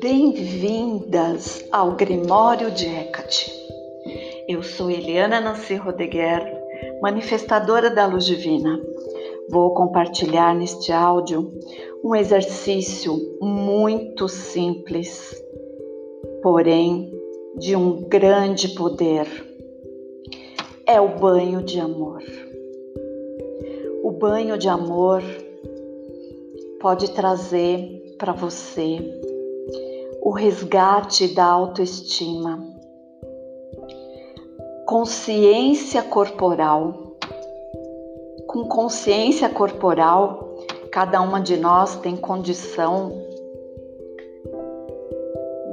Bem-vindas ao Grimório de Hecate. Eu sou Eliana Nancy Rodeguer, manifestadora da luz divina. Vou compartilhar neste áudio um exercício muito simples, porém de um grande poder. É o banho de amor. O banho de amor pode trazer para você o resgate da autoestima, consciência corporal. Com consciência corporal, cada uma de nós tem condição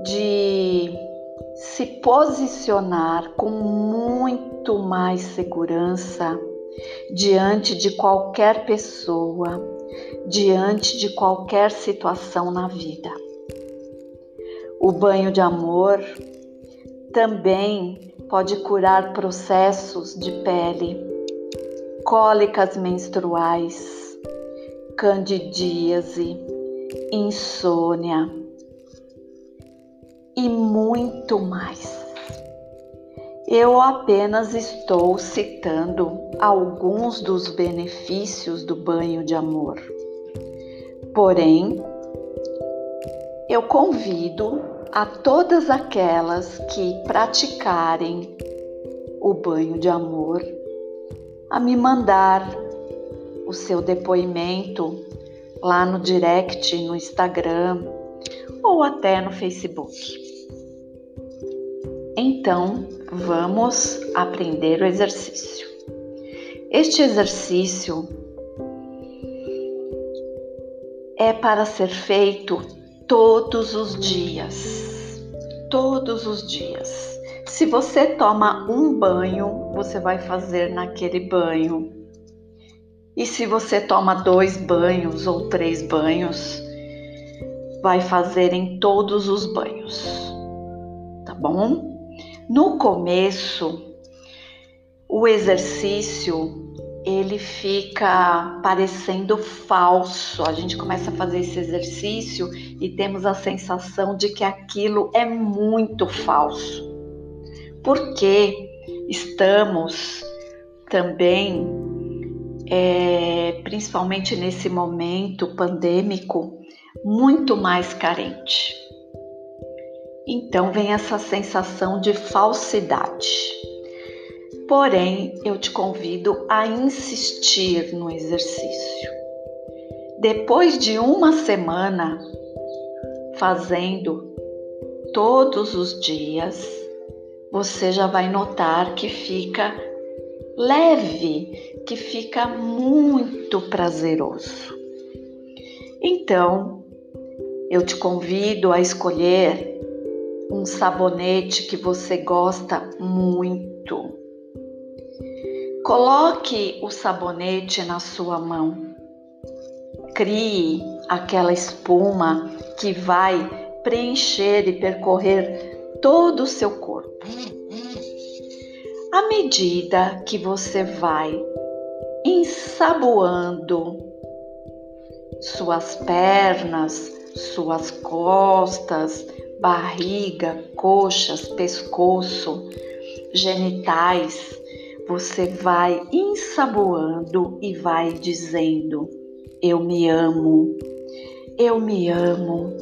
de se posicionar com muito mais segurança diante de qualquer pessoa, diante de qualquer situação na vida. O banho de amor também pode curar processos de pele, cólicas menstruais, candidíase, insônia e muito mais. Eu apenas estou citando alguns dos benefícios do banho de amor. Porém, eu convido a todas aquelas que praticarem o banho de amor a me mandar o seu depoimento lá no direct no Instagram ou até no Facebook. Então, vamos aprender o exercício. Este exercício é para ser feito todos os dias. Todos os dias. Se você toma um banho, você vai fazer naquele banho. E se você toma dois banhos ou três banhos, vai fazer em todos os banhos. Tá bom? No começo, o exercício ele fica parecendo falso. A gente começa a fazer esse exercício e temos a sensação de que aquilo é muito falso. Porque estamos também, é, principalmente nesse momento pandêmico, muito mais carente. Então vem essa sensação de falsidade. Porém, eu te convido a insistir no exercício. Depois de uma semana fazendo todos os dias, você já vai notar que fica leve, que fica muito prazeroso. Então, eu te convido a escolher um sabonete que você gosta muito Coloque o sabonete na sua mão. Crie aquela espuma que vai preencher e percorrer todo o seu corpo. À medida que você vai ensaboando suas pernas, suas costas, barriga, coxas, pescoço, genitais, você vai ensaboando e vai dizendo: Eu me amo, eu me amo,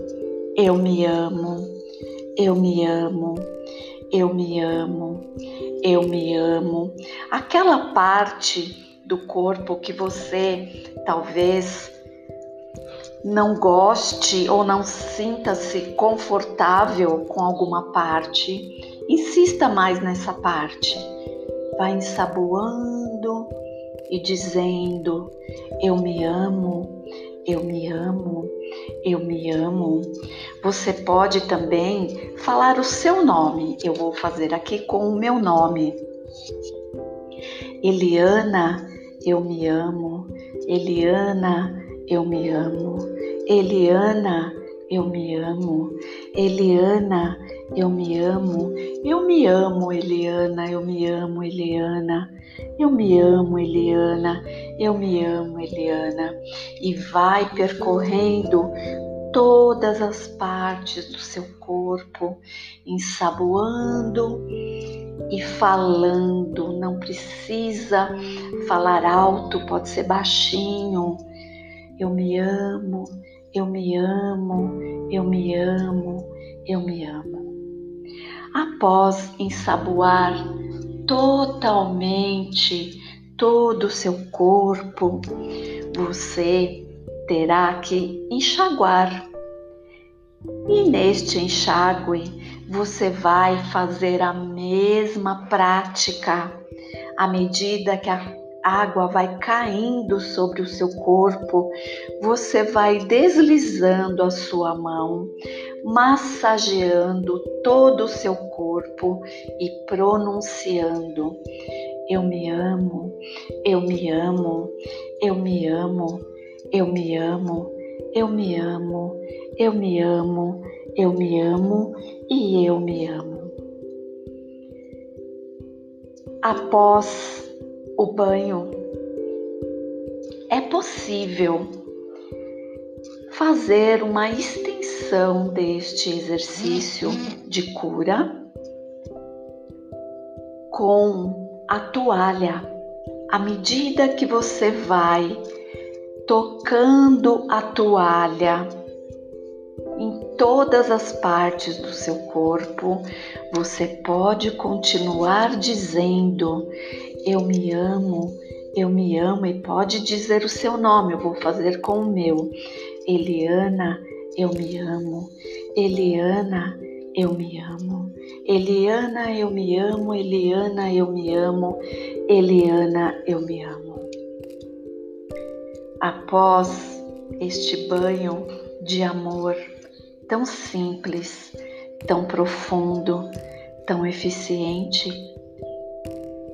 eu me amo, eu me amo, eu me amo, eu me amo. Aquela parte do corpo que você talvez não goste ou não sinta-se confortável com alguma parte, insista mais nessa parte vai ensaboando e dizendo: Eu me amo, eu me amo, eu me amo. Você pode também falar o seu nome. Eu vou fazer aqui com o meu nome. Eliana, eu me amo. Eliana, eu me amo. Eliana, eu me amo. Eliana, Eu me amo, eu me amo, Eliana, eu me amo, Eliana. Eu me amo, Eliana, eu me amo, Eliana. E vai percorrendo todas as partes do seu corpo, ensaboando e falando. Não precisa falar alto, pode ser baixinho. Eu me amo, eu me amo, eu me amo, eu me amo. Após ensaboar totalmente todo o seu corpo, você terá que enxaguar. E neste enxágue, você vai fazer a mesma prática à medida que a água vai caindo sobre o seu corpo, você vai deslizando a sua mão, massageando todo o seu corpo e pronunciando: Eu me amo, eu me amo, eu me amo, eu me amo, eu me amo, eu me amo, eu me amo e eu me amo. Após o banho, é possível fazer uma extensão deste exercício de cura com a toalha. À medida que você vai tocando a toalha em todas as partes do seu corpo, você pode continuar dizendo: Eu me amo, eu me amo, e pode dizer o seu nome, eu vou fazer com o meu. Eliana, eu me amo. Eliana, eu me amo. Eliana, eu me amo. Eliana, eu me amo. Eliana, eu me amo. Após este banho de amor, tão simples, tão profundo, tão eficiente,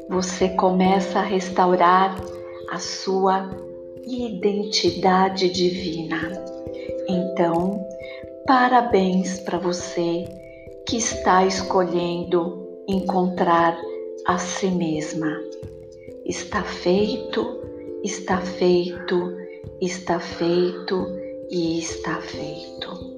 você começa a restaurar a sua identidade divina. Então, parabéns para você que está escolhendo encontrar a si mesma. Está feito, está feito, está feito e está feito.